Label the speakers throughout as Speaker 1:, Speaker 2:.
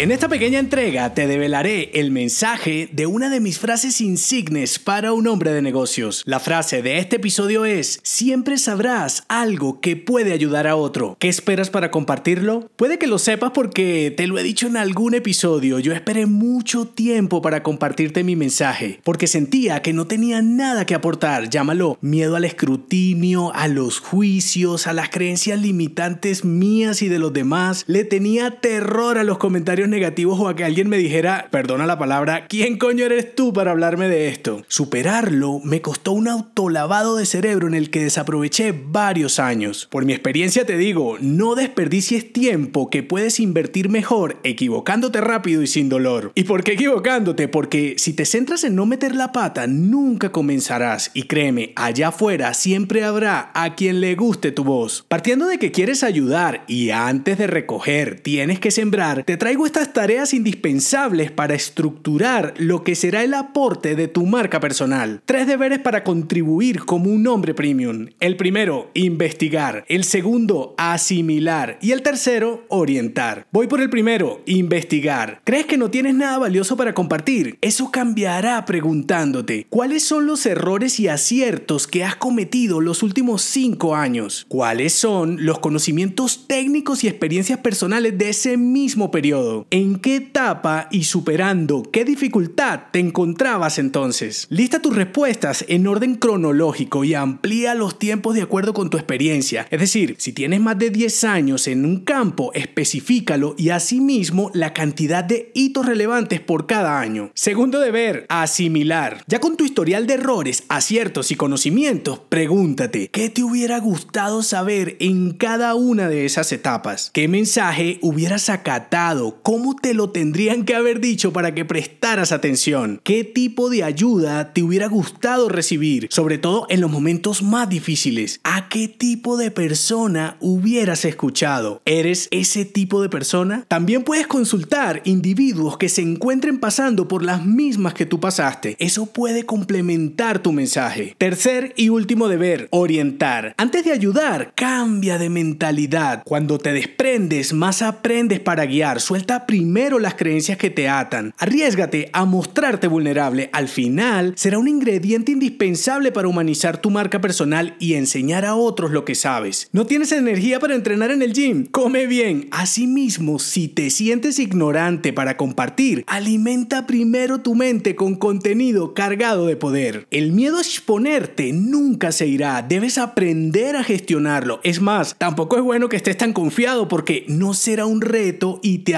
Speaker 1: En esta pequeña entrega te develaré el mensaje de una de mis frases insignes para un hombre de negocios. La frase de este episodio es, siempre sabrás algo que puede ayudar a otro. ¿Qué esperas para compartirlo? Puede que lo sepas porque te lo he dicho en algún episodio. Yo esperé mucho tiempo para compartirte mi mensaje, porque sentía que no tenía nada que aportar. Llámalo miedo al escrutinio, a los juicios, a las creencias limitantes mías y de los demás. Le tenía terror a los comentarios negativos o a que alguien me dijera, perdona la palabra, ¿quién coño eres tú para hablarme de esto? Superarlo me costó un autolavado de cerebro en el que desaproveché varios años. Por mi experiencia te digo, no desperdicies tiempo que puedes invertir mejor equivocándote rápido y sin dolor. ¿Y por qué equivocándote? Porque si te centras en no meter la pata, nunca comenzarás. Y créeme, allá afuera siempre habrá a quien le guste tu voz. Partiendo de que quieres ayudar y antes de recoger tienes que sembrar, te traigo esta tareas indispensables para estructurar lo que será el aporte de tu marca personal. Tres deberes para contribuir como un hombre premium. El primero, investigar. El segundo, asimilar. Y el tercero, orientar. Voy por el primero, investigar. ¿Crees que no tienes nada valioso para compartir? Eso cambiará preguntándote, ¿cuáles son los errores y aciertos que has cometido los últimos cinco años? ¿Cuáles son los conocimientos técnicos y experiencias personales de ese mismo periodo? ¿En qué etapa y superando qué dificultad te encontrabas entonces? Lista tus respuestas en orden cronológico y amplía los tiempos de acuerdo con tu experiencia. Es decir, si tienes más de 10 años en un campo, especifícalo y asimismo la cantidad de hitos relevantes por cada año. Segundo deber, asimilar. Ya con tu historial de errores, aciertos y conocimientos, pregúntate, ¿qué te hubiera gustado saber en cada una de esas etapas? ¿Qué mensaje hubieras acatado? ¿Cómo te lo tendrían que haber dicho para que prestaras atención? ¿Qué tipo de ayuda te hubiera gustado recibir? Sobre todo en los momentos más difíciles. ¿A qué tipo de persona hubieras escuchado? ¿Eres ese tipo de persona? También puedes consultar individuos que se encuentren pasando por las mismas que tú pasaste. Eso puede complementar tu mensaje. Tercer y último deber, orientar. Antes de ayudar, cambia de mentalidad. Cuando te desprendes, más aprendes para guiar. Suelta primero las creencias que te atan. Arriesgate a mostrarte vulnerable. Al final, será un ingrediente indispensable para humanizar tu marca personal y enseñar a otros lo que sabes. ¿No tienes energía para entrenar en el gym? Come bien. Asimismo, si te sientes ignorante para compartir, alimenta primero tu mente con contenido cargado de poder. El miedo a exponerte nunca se irá. Debes aprender a gestionarlo. Es más, tampoco es bueno que estés tan confiado porque no será un reto y te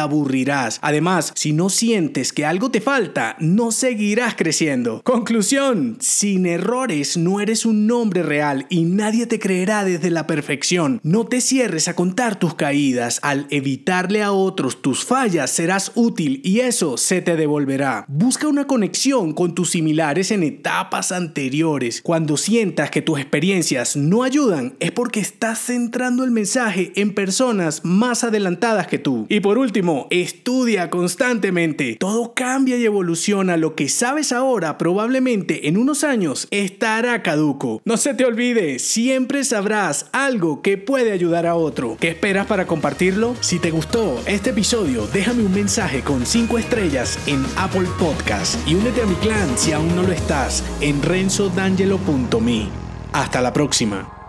Speaker 1: Además, si no sientes que algo te falta, no seguirás creciendo. Conclusión, sin errores no eres un nombre real y nadie te creerá desde la perfección. No te cierres a contar tus caídas. Al evitarle a otros tus fallas serás útil y eso se te devolverá. Busca una conexión con tus similares en etapas anteriores. Cuando sientas que tus experiencias no ayudan, es porque estás centrando el mensaje en personas más adelantadas que tú. Y por último, Estudia constantemente. Todo cambia y evoluciona. Lo que sabes ahora probablemente en unos años estará caduco. No se te olvide, siempre sabrás algo que puede ayudar a otro. ¿Qué esperas para compartirlo? Si te gustó este episodio, déjame un mensaje con 5 estrellas en Apple Podcast y únete a mi clan si aún no lo estás en renzodangelo.me. Hasta la próxima.